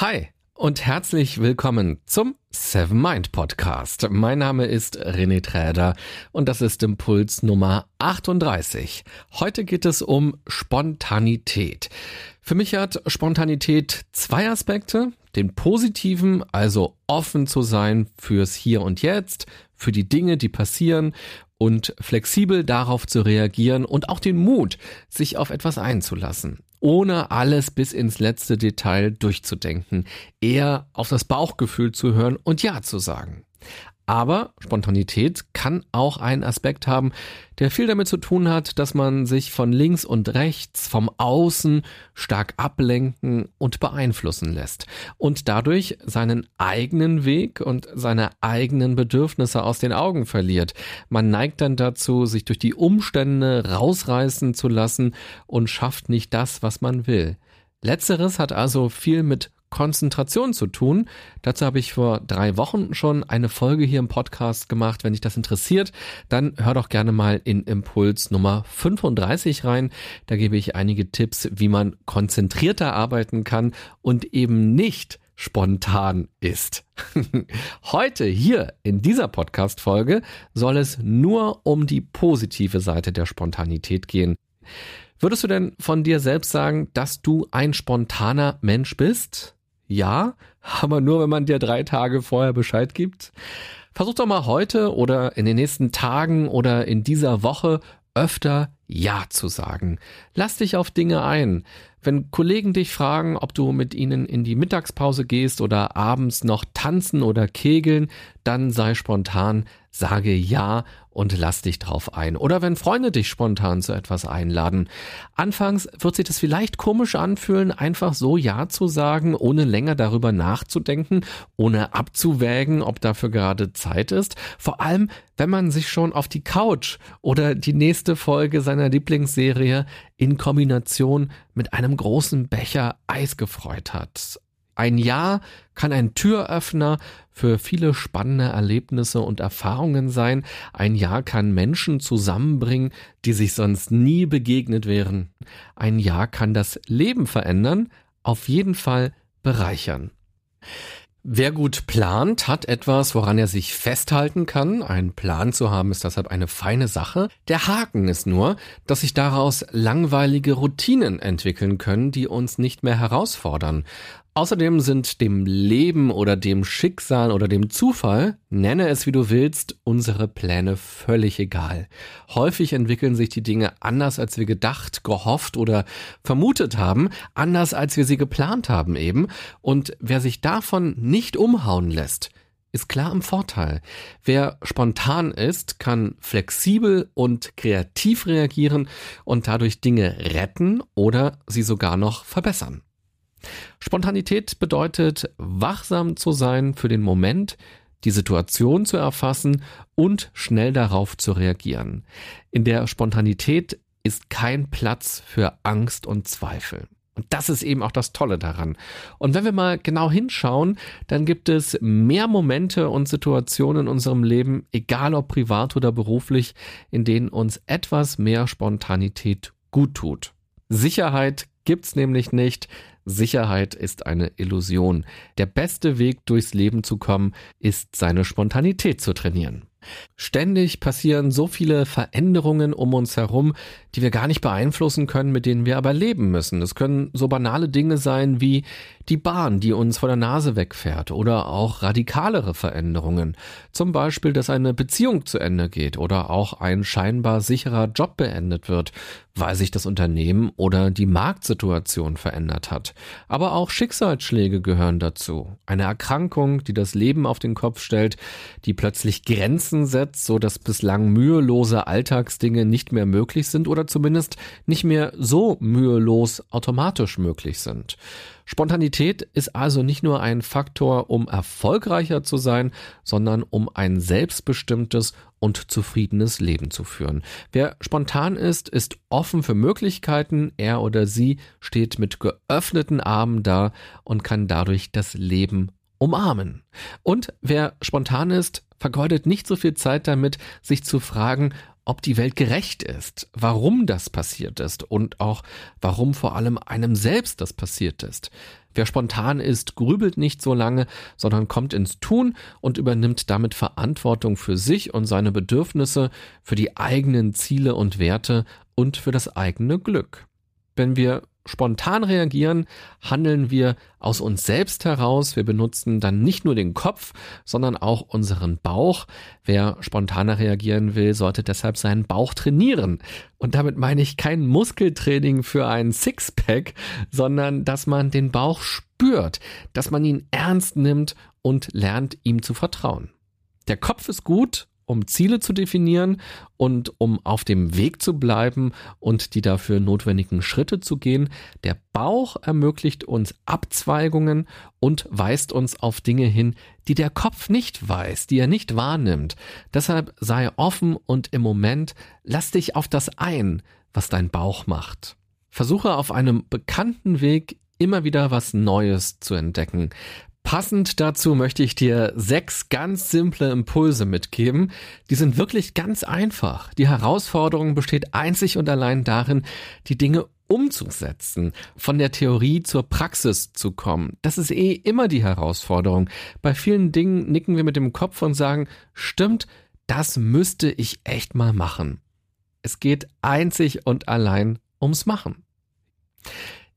Hi und herzlich willkommen zum Seven Mind Podcast. Mein Name ist René Träder und das ist Impuls Nummer 38. Heute geht es um Spontanität. Für mich hat Spontanität zwei Aspekte. Den positiven, also offen zu sein fürs Hier und Jetzt, für die Dinge, die passieren und flexibel darauf zu reagieren und auch den Mut, sich auf etwas einzulassen, ohne alles bis ins letzte Detail durchzudenken, eher auf das Bauchgefühl zu hören und Ja zu sagen. Aber Spontanität kann auch einen Aspekt haben, der viel damit zu tun hat, dass man sich von links und rechts, vom Außen stark ablenken und beeinflussen lässt und dadurch seinen eigenen Weg und seine eigenen Bedürfnisse aus den Augen verliert. Man neigt dann dazu, sich durch die Umstände rausreißen zu lassen und schafft nicht das, was man will. Letzteres hat also viel mit Konzentration zu tun. Dazu habe ich vor drei Wochen schon eine Folge hier im Podcast gemacht. Wenn dich das interessiert, dann hör doch gerne mal in Impuls Nummer 35 rein. Da gebe ich einige Tipps, wie man konzentrierter arbeiten kann und eben nicht spontan ist. Heute hier in dieser Podcast-Folge soll es nur um die positive Seite der Spontanität gehen. Würdest du denn von dir selbst sagen, dass du ein spontaner Mensch bist? Ja, aber nur, wenn man dir drei Tage vorher Bescheid gibt. Versuch doch mal heute oder in den nächsten Tagen oder in dieser Woche öfter Ja zu sagen. Lass dich auf Dinge ein. Wenn Kollegen dich fragen, ob du mit ihnen in die Mittagspause gehst oder abends noch tanzen oder kegeln, dann sei spontan, sage Ja und lass dich drauf ein. Oder wenn Freunde dich spontan zu etwas einladen. Anfangs wird sich das vielleicht komisch anfühlen, einfach so Ja zu sagen, ohne länger darüber nachzudenken, ohne abzuwägen, ob dafür gerade Zeit ist. Vor allem, wenn man sich schon auf die Couch oder die nächste Folge seiner Lieblingsserie in Kombination mit einem großen Becher Eis gefreut hat. Ein Jahr kann ein Türöffner für viele spannende Erlebnisse und Erfahrungen sein. Ein Jahr kann Menschen zusammenbringen, die sich sonst nie begegnet wären. Ein Jahr kann das Leben verändern, auf jeden Fall bereichern. Wer gut plant, hat etwas, woran er sich festhalten kann. Ein Plan zu haben ist deshalb eine feine Sache. Der Haken ist nur, dass sich daraus langweilige Routinen entwickeln können, die uns nicht mehr herausfordern. Außerdem sind dem Leben oder dem Schicksal oder dem Zufall, nenne es wie du willst, unsere Pläne völlig egal. Häufig entwickeln sich die Dinge anders, als wir gedacht, gehofft oder vermutet haben, anders, als wir sie geplant haben eben. Und wer sich davon nicht umhauen lässt, ist klar im Vorteil. Wer spontan ist, kann flexibel und kreativ reagieren und dadurch Dinge retten oder sie sogar noch verbessern. Spontanität bedeutet, wachsam zu sein für den Moment, die Situation zu erfassen und schnell darauf zu reagieren. In der Spontanität ist kein Platz für Angst und Zweifel. Und das ist eben auch das Tolle daran. Und wenn wir mal genau hinschauen, dann gibt es mehr Momente und Situationen in unserem Leben, egal ob privat oder beruflich, in denen uns etwas mehr Spontanität gut tut. Sicherheit gibt's nämlich nicht. Sicherheit ist eine Illusion. Der beste Weg durchs Leben zu kommen, ist seine Spontanität zu trainieren. Ständig passieren so viele Veränderungen um uns herum, die wir gar nicht beeinflussen können, mit denen wir aber leben müssen. Es können so banale Dinge sein wie die Bahn, die uns vor der Nase wegfährt oder auch radikalere Veränderungen. Zum Beispiel, dass eine Beziehung zu Ende geht oder auch ein scheinbar sicherer Job beendet wird, weil sich das Unternehmen oder die Marktsituation verändert hat. Aber auch Schicksalsschläge gehören dazu. Eine Erkrankung, die das Leben auf den Kopf stellt, die plötzlich Grenzen setzt, so dass bislang mühelose Alltagsdinge nicht mehr möglich sind oder zumindest nicht mehr so mühelos automatisch möglich sind. Spontanität ist also nicht nur ein Faktor, um erfolgreicher zu sein, sondern um ein selbstbestimmtes und zufriedenes Leben zu führen. Wer spontan ist, ist offen für Möglichkeiten, er oder sie steht mit geöffneten Armen da und kann dadurch das Leben umarmen. Und wer spontan ist, vergeudet nicht so viel Zeit damit, sich zu fragen, ob die Welt gerecht ist, warum das passiert ist und auch warum vor allem einem selbst das passiert ist. Wer spontan ist, grübelt nicht so lange, sondern kommt ins Tun und übernimmt damit Verantwortung für sich und seine Bedürfnisse, für die eigenen Ziele und Werte und für das eigene Glück. Wenn wir spontan reagieren, handeln wir aus uns selbst heraus. Wir benutzen dann nicht nur den Kopf, sondern auch unseren Bauch. Wer spontaner reagieren will, sollte deshalb seinen Bauch trainieren. Und damit meine ich kein Muskeltraining für ein Sixpack, sondern dass man den Bauch spürt, dass man ihn ernst nimmt und lernt, ihm zu vertrauen. Der Kopf ist gut, um Ziele zu definieren und um auf dem Weg zu bleiben und die dafür notwendigen Schritte zu gehen. Der Bauch ermöglicht uns Abzweigungen und weist uns auf Dinge hin, die der Kopf nicht weiß, die er nicht wahrnimmt. Deshalb sei offen und im Moment lass dich auf das ein, was dein Bauch macht. Versuche auf einem bekannten Weg immer wieder was Neues zu entdecken. Passend dazu möchte ich dir sechs ganz simple Impulse mitgeben. Die sind wirklich ganz einfach. Die Herausforderung besteht einzig und allein darin, die Dinge umzusetzen, von der Theorie zur Praxis zu kommen. Das ist eh immer die Herausforderung. Bei vielen Dingen nicken wir mit dem Kopf und sagen, stimmt, das müsste ich echt mal machen. Es geht einzig und allein ums Machen.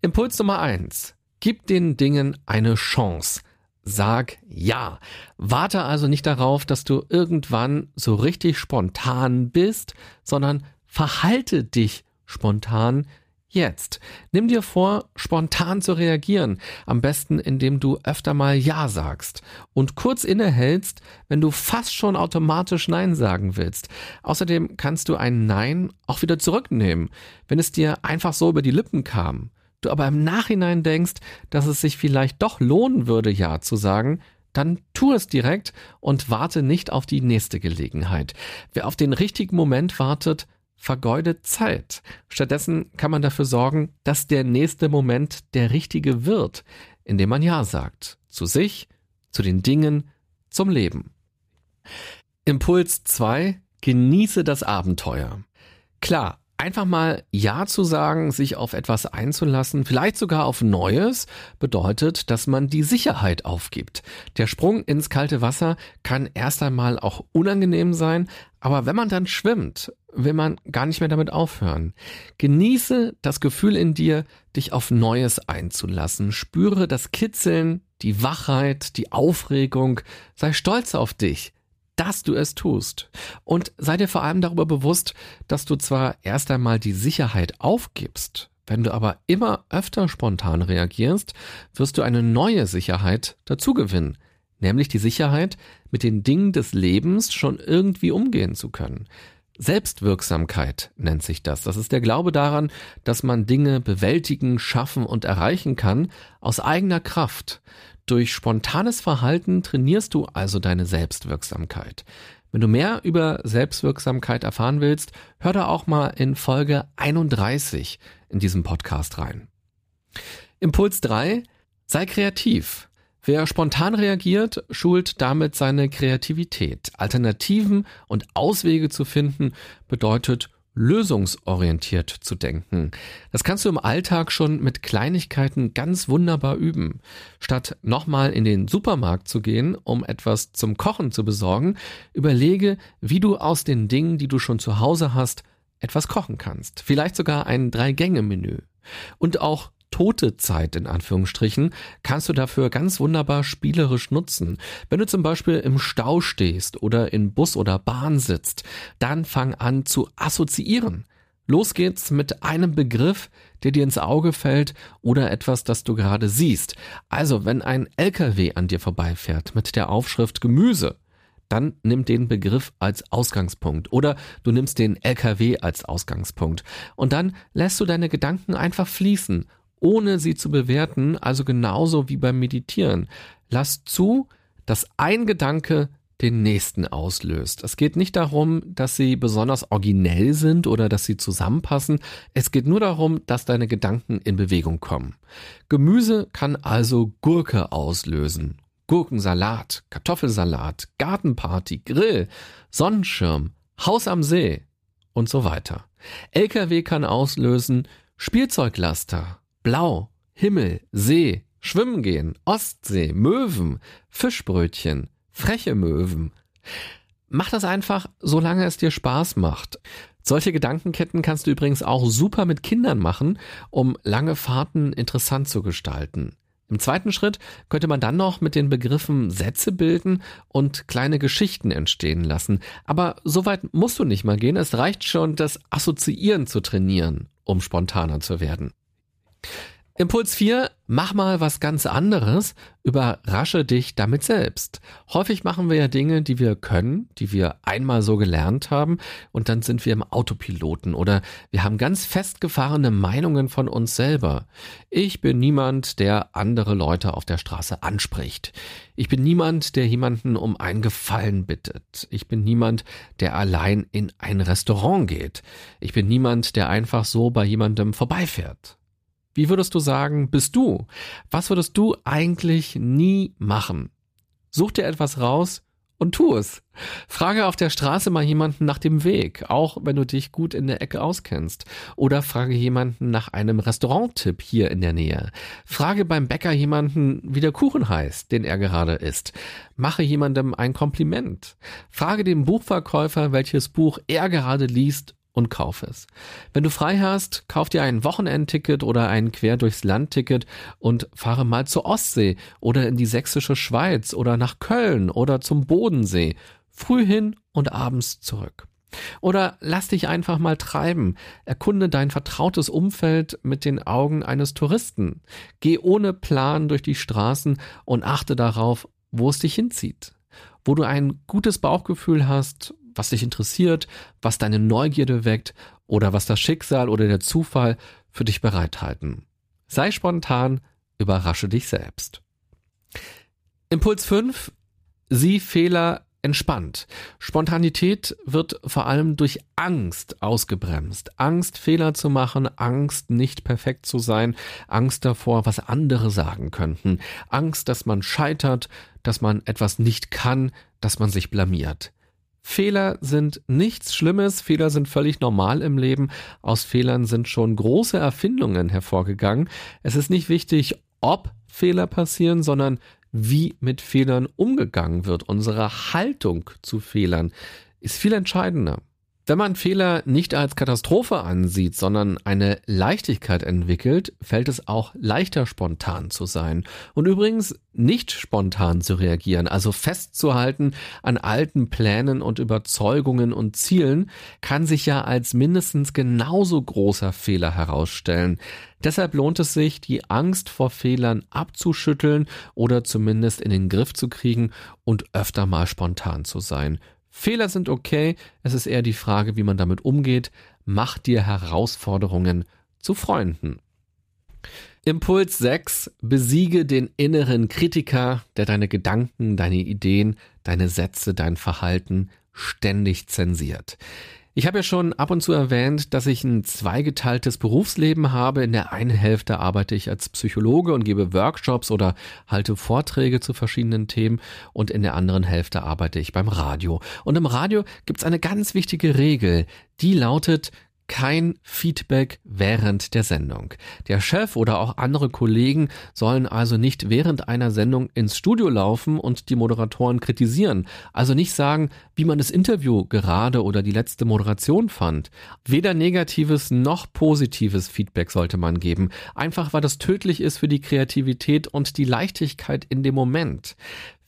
Impuls Nummer eins: Gib den Dingen eine Chance. Sag ja. Warte also nicht darauf, dass du irgendwann so richtig spontan bist, sondern verhalte dich spontan jetzt. Nimm dir vor, spontan zu reagieren, am besten indem du öfter mal Ja sagst und kurz innehältst, wenn du fast schon automatisch Nein sagen willst. Außerdem kannst du ein Nein auch wieder zurücknehmen, wenn es dir einfach so über die Lippen kam du aber im Nachhinein denkst, dass es sich vielleicht doch lohnen würde, Ja zu sagen, dann tu es direkt und warte nicht auf die nächste Gelegenheit. Wer auf den richtigen Moment wartet, vergeudet Zeit. Stattdessen kann man dafür sorgen, dass der nächste Moment der richtige wird, indem man Ja sagt. Zu sich, zu den Dingen, zum Leben. Impuls 2. Genieße das Abenteuer. Klar, Einfach mal Ja zu sagen, sich auf etwas einzulassen, vielleicht sogar auf Neues, bedeutet, dass man die Sicherheit aufgibt. Der Sprung ins kalte Wasser kann erst einmal auch unangenehm sein, aber wenn man dann schwimmt, will man gar nicht mehr damit aufhören. Genieße das Gefühl in dir, dich auf Neues einzulassen. Spüre das Kitzeln, die Wachheit, die Aufregung. Sei stolz auf dich dass du es tust. Und sei dir vor allem darüber bewusst, dass du zwar erst einmal die Sicherheit aufgibst, wenn du aber immer öfter spontan reagierst, wirst du eine neue Sicherheit dazugewinnen, nämlich die Sicherheit, mit den Dingen des Lebens schon irgendwie umgehen zu können. Selbstwirksamkeit nennt sich das. Das ist der Glaube daran, dass man Dinge bewältigen, schaffen und erreichen kann aus eigener Kraft. Durch spontanes Verhalten trainierst du also deine Selbstwirksamkeit. Wenn du mehr über Selbstwirksamkeit erfahren willst, hör da auch mal in Folge 31 in diesem Podcast rein. Impuls 3. Sei kreativ. Wer spontan reagiert, schult damit seine Kreativität. Alternativen und Auswege zu finden bedeutet lösungsorientiert zu denken. Das kannst du im Alltag schon mit Kleinigkeiten ganz wunderbar üben. Statt nochmal in den Supermarkt zu gehen, um etwas zum Kochen zu besorgen, überlege, wie du aus den Dingen, die du schon zu Hause hast, etwas kochen kannst. Vielleicht sogar ein Drei-Gänge-Menü. Und auch tote Zeit in Anführungsstrichen kannst du dafür ganz wunderbar spielerisch nutzen. Wenn du zum Beispiel im Stau stehst oder in Bus oder Bahn sitzt, dann fang an zu assoziieren. Los geht's mit einem Begriff, der dir ins Auge fällt oder etwas, das du gerade siehst. Also, wenn ein LKW an dir vorbeifährt mit der Aufschrift Gemüse, dann nimm den Begriff als Ausgangspunkt oder du nimmst den LKW als Ausgangspunkt und dann lässt du deine Gedanken einfach fließen ohne sie zu bewerten, also genauso wie beim Meditieren. Lass zu, dass ein Gedanke den nächsten auslöst. Es geht nicht darum, dass sie besonders originell sind oder dass sie zusammenpassen. Es geht nur darum, dass deine Gedanken in Bewegung kommen. Gemüse kann also Gurke auslösen. Gurkensalat, Kartoffelsalat, Gartenparty, Grill, Sonnenschirm, Haus am See und so weiter. LKW kann auslösen Spielzeuglaster, Blau, Himmel, See, Schwimmen gehen, Ostsee, Möwen, Fischbrötchen, freche Möwen. Mach das einfach, solange es dir Spaß macht. Solche Gedankenketten kannst du übrigens auch super mit Kindern machen, um lange Fahrten interessant zu gestalten. Im zweiten Schritt könnte man dann noch mit den Begriffen Sätze bilden und kleine Geschichten entstehen lassen. Aber so weit musst du nicht mal gehen. Es reicht schon, das Assoziieren zu trainieren, um spontaner zu werden. Impuls 4, mach mal was ganz anderes, überrasche dich damit selbst. Häufig machen wir ja Dinge, die wir können, die wir einmal so gelernt haben und dann sind wir im Autopiloten oder wir haben ganz festgefahrene Meinungen von uns selber. Ich bin niemand, der andere Leute auf der Straße anspricht. Ich bin niemand, der jemanden um einen Gefallen bittet. Ich bin niemand, der allein in ein Restaurant geht. Ich bin niemand, der einfach so bei jemandem vorbeifährt. Wie würdest du sagen, bist du? Was würdest du eigentlich nie machen? Such dir etwas raus und tu es. Frage auf der Straße mal jemanden nach dem Weg, auch wenn du dich gut in der Ecke auskennst. Oder frage jemanden nach einem Restauranttipp hier in der Nähe. Frage beim Bäcker jemanden, wie der Kuchen heißt, den er gerade isst. Mache jemandem ein Kompliment. Frage den Buchverkäufer, welches Buch er gerade liest und kauf es. Wenn du frei hast, kauf dir ein Wochenendticket oder ein Quer durchs Land-Ticket und fahre mal zur Ostsee oder in die sächsische Schweiz oder nach Köln oder zum Bodensee. Früh hin und abends zurück. Oder lass dich einfach mal treiben. Erkunde dein vertrautes Umfeld mit den Augen eines Touristen. Geh ohne Plan durch die Straßen und achte darauf, wo es dich hinzieht. Wo du ein gutes Bauchgefühl hast, was dich interessiert, was deine Neugierde weckt oder was das Schicksal oder der Zufall für dich bereithalten. Sei spontan, überrasche dich selbst. Impuls 5. Sieh Fehler entspannt. Spontanität wird vor allem durch Angst ausgebremst. Angst, Fehler zu machen, Angst, nicht perfekt zu sein, Angst davor, was andere sagen könnten, Angst, dass man scheitert, dass man etwas nicht kann, dass man sich blamiert. Fehler sind nichts Schlimmes, Fehler sind völlig normal im Leben. Aus Fehlern sind schon große Erfindungen hervorgegangen. Es ist nicht wichtig, ob Fehler passieren, sondern wie mit Fehlern umgegangen wird. Unsere Haltung zu Fehlern ist viel entscheidender. Wenn man Fehler nicht als Katastrophe ansieht, sondern eine Leichtigkeit entwickelt, fällt es auch leichter spontan zu sein. Und übrigens nicht spontan zu reagieren, also festzuhalten an alten Plänen und Überzeugungen und Zielen, kann sich ja als mindestens genauso großer Fehler herausstellen. Deshalb lohnt es sich, die Angst vor Fehlern abzuschütteln oder zumindest in den Griff zu kriegen und öfter mal spontan zu sein. Fehler sind okay, es ist eher die Frage, wie man damit umgeht. Mach dir Herausforderungen zu Freunden. Impuls 6. Besiege den inneren Kritiker, der deine Gedanken, deine Ideen, deine Sätze, dein Verhalten ständig zensiert. Ich habe ja schon ab und zu erwähnt, dass ich ein zweigeteiltes Berufsleben habe. In der einen Hälfte arbeite ich als Psychologe und gebe Workshops oder halte Vorträge zu verschiedenen Themen und in der anderen Hälfte arbeite ich beim Radio. Und im Radio gibt es eine ganz wichtige Regel, die lautet, kein Feedback während der Sendung. Der Chef oder auch andere Kollegen sollen also nicht während einer Sendung ins Studio laufen und die Moderatoren kritisieren. Also nicht sagen, wie man das Interview gerade oder die letzte Moderation fand. Weder negatives noch positives Feedback sollte man geben. Einfach weil das tödlich ist für die Kreativität und die Leichtigkeit in dem Moment.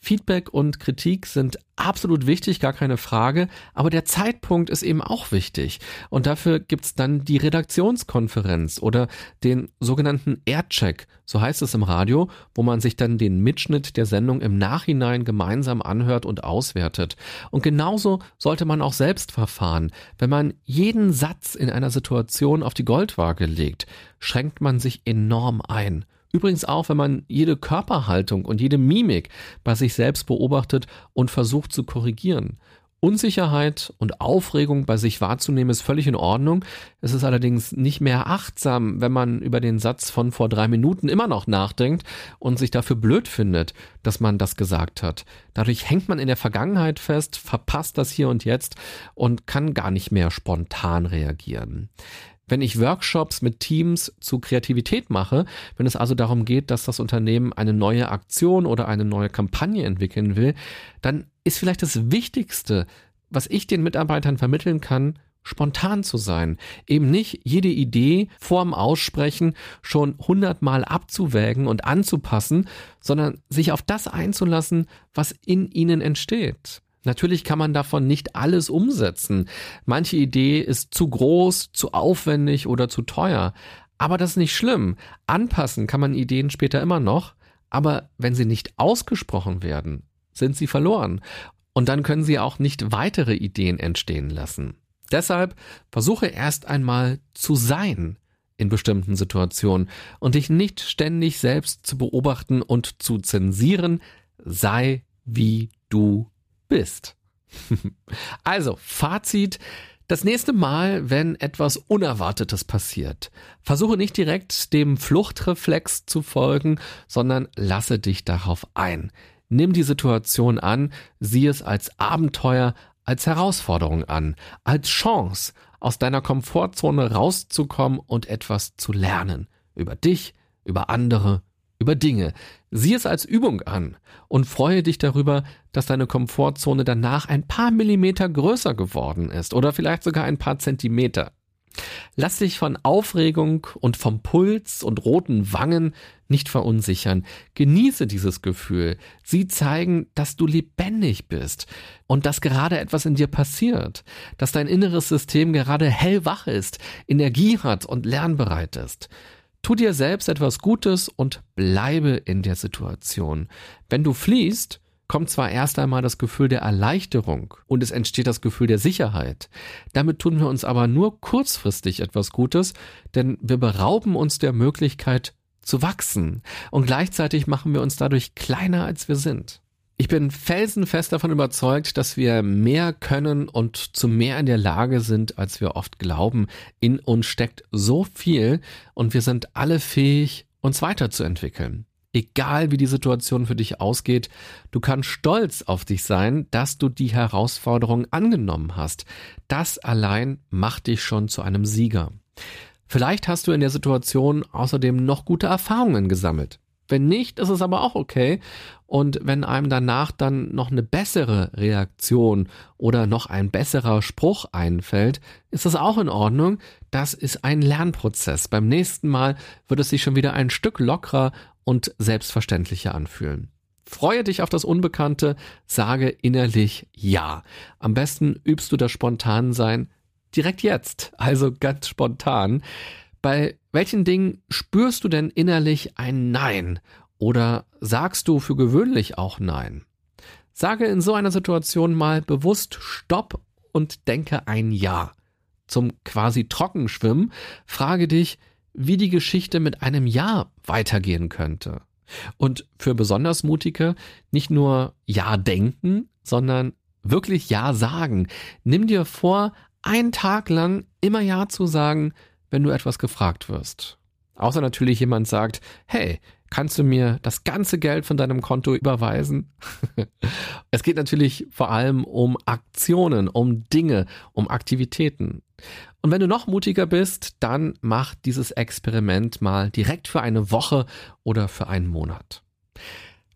Feedback und Kritik sind absolut wichtig, gar keine Frage, aber der Zeitpunkt ist eben auch wichtig. Und dafür gibt's dann die Redaktionskonferenz oder den sogenannten Aircheck, so heißt es im Radio, wo man sich dann den Mitschnitt der Sendung im Nachhinein gemeinsam anhört und auswertet. Und genauso sollte man auch selbst verfahren. Wenn man jeden Satz in einer Situation auf die Goldwaage legt, schränkt man sich enorm ein. Übrigens auch, wenn man jede Körperhaltung und jede Mimik bei sich selbst beobachtet und versucht zu korrigieren. Unsicherheit und Aufregung bei sich wahrzunehmen ist völlig in Ordnung. Es ist allerdings nicht mehr achtsam, wenn man über den Satz von vor drei Minuten immer noch nachdenkt und sich dafür blöd findet, dass man das gesagt hat. Dadurch hängt man in der Vergangenheit fest, verpasst das hier und jetzt und kann gar nicht mehr spontan reagieren. Wenn ich Workshops mit Teams zu Kreativität mache, wenn es also darum geht, dass das Unternehmen eine neue Aktion oder eine neue Kampagne entwickeln will, dann ist vielleicht das Wichtigste, was ich den Mitarbeitern vermitteln kann, spontan zu sein. Eben nicht jede Idee vorm Aussprechen schon hundertmal abzuwägen und anzupassen, sondern sich auf das einzulassen, was in ihnen entsteht. Natürlich kann man davon nicht alles umsetzen. Manche Idee ist zu groß, zu aufwendig oder zu teuer. Aber das ist nicht schlimm. Anpassen kann man Ideen später immer noch. Aber wenn sie nicht ausgesprochen werden, sind sie verloren. Und dann können sie auch nicht weitere Ideen entstehen lassen. Deshalb versuche erst einmal zu sein in bestimmten Situationen und dich nicht ständig selbst zu beobachten und zu zensieren. Sei wie du bist. also, Fazit. Das nächste Mal, wenn etwas Unerwartetes passiert, versuche nicht direkt dem Fluchtreflex zu folgen, sondern lasse dich darauf ein. Nimm die Situation an, sieh es als Abenteuer, als Herausforderung an, als Chance, aus deiner Komfortzone rauszukommen und etwas zu lernen. Über dich, über andere, über Dinge. Sieh es als Übung an und freue dich darüber, dass deine Komfortzone danach ein paar Millimeter größer geworden ist oder vielleicht sogar ein paar Zentimeter. Lass dich von Aufregung und vom Puls und roten Wangen nicht verunsichern. Genieße dieses Gefühl. Sie zeigen, dass du lebendig bist und dass gerade etwas in dir passiert, dass dein inneres System gerade hellwach ist, Energie hat und lernbereit ist. Tu dir selbst etwas Gutes und bleibe in der Situation. Wenn du fliehst, kommt zwar erst einmal das Gefühl der Erleichterung und es entsteht das Gefühl der Sicherheit. Damit tun wir uns aber nur kurzfristig etwas Gutes, denn wir berauben uns der Möglichkeit zu wachsen und gleichzeitig machen wir uns dadurch kleiner als wir sind. Ich bin felsenfest davon überzeugt, dass wir mehr können und zu mehr in der Lage sind, als wir oft glauben. In uns steckt so viel und wir sind alle fähig, uns weiterzuentwickeln. Egal wie die Situation für dich ausgeht, du kannst stolz auf dich sein, dass du die Herausforderung angenommen hast. Das allein macht dich schon zu einem Sieger. Vielleicht hast du in der Situation außerdem noch gute Erfahrungen gesammelt. Wenn nicht, ist es aber auch okay. Und wenn einem danach dann noch eine bessere Reaktion oder noch ein besserer Spruch einfällt, ist das auch in Ordnung. Das ist ein Lernprozess. Beim nächsten Mal wird es sich schon wieder ein Stück lockerer und selbstverständlicher anfühlen. Freue dich auf das Unbekannte, sage innerlich Ja. Am besten übst du das Spontansein direkt jetzt, also ganz spontan. Bei welchen Dingen spürst du denn innerlich ein Nein? Oder sagst du für gewöhnlich auch Nein? Sage in so einer Situation mal bewusst Stopp und denke ein Ja. Zum quasi Trockenschwimmen frage dich, wie die Geschichte mit einem Ja weitergehen könnte. Und für besonders mutige nicht nur Ja denken, sondern wirklich Ja sagen. Nimm dir vor, einen Tag lang immer Ja zu sagen, wenn du etwas gefragt wirst. Außer natürlich jemand sagt, hey, kannst du mir das ganze Geld von deinem Konto überweisen? es geht natürlich vor allem um Aktionen, um Dinge, um Aktivitäten. Und wenn du noch mutiger bist, dann mach dieses Experiment mal direkt für eine Woche oder für einen Monat.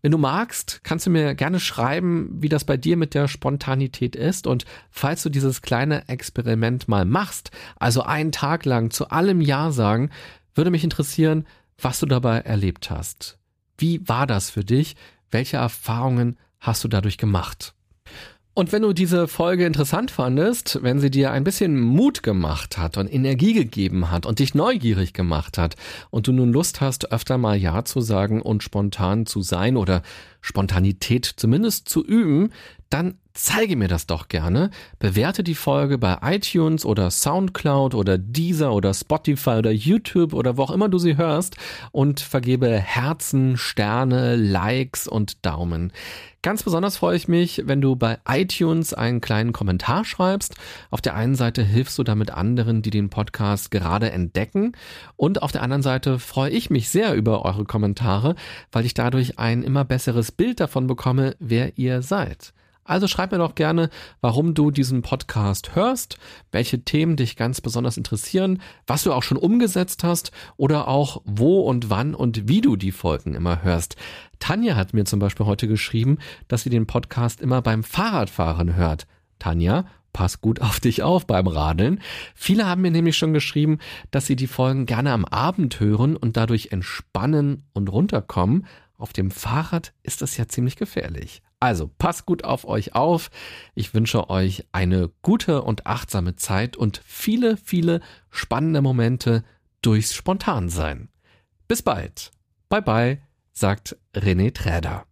Wenn du magst, kannst du mir gerne schreiben, wie das bei dir mit der Spontanität ist. Und falls du dieses kleine Experiment mal machst, also einen Tag lang zu allem Ja sagen, würde mich interessieren, was du dabei erlebt hast. Wie war das für dich? Welche Erfahrungen hast du dadurch gemacht? Und wenn du diese Folge interessant fandest, wenn sie dir ein bisschen Mut gemacht hat und Energie gegeben hat und dich neugierig gemacht hat und du nun Lust hast, öfter mal Ja zu sagen und spontan zu sein oder Spontanität zumindest zu üben, dann zeige mir das doch gerne. Bewerte die Folge bei iTunes oder Soundcloud oder Deezer oder Spotify oder YouTube oder wo auch immer du sie hörst und vergebe Herzen, Sterne, Likes und Daumen. Ganz besonders freue ich mich, wenn du bei iTunes einen kleinen Kommentar schreibst. Auf der einen Seite hilfst du damit anderen, die den Podcast gerade entdecken. Und auf der anderen Seite freue ich mich sehr über eure Kommentare, weil ich dadurch ein immer besseres Bild davon bekomme, wer ihr seid. Also schreib mir doch gerne, warum du diesen Podcast hörst, welche Themen dich ganz besonders interessieren, was du auch schon umgesetzt hast oder auch wo und wann und wie du die Folgen immer hörst. Tanja hat mir zum Beispiel heute geschrieben, dass sie den Podcast immer beim Fahrradfahren hört. Tanja, pass gut auf dich auf beim Radeln. Viele haben mir nämlich schon geschrieben, dass sie die Folgen gerne am Abend hören und dadurch entspannen und runterkommen. Auf dem Fahrrad ist das ja ziemlich gefährlich. Also passt gut auf euch auf. Ich wünsche euch eine gute und achtsame Zeit und viele, viele spannende Momente durchs Spontansein. Bis bald. Bye bye, sagt René Träder.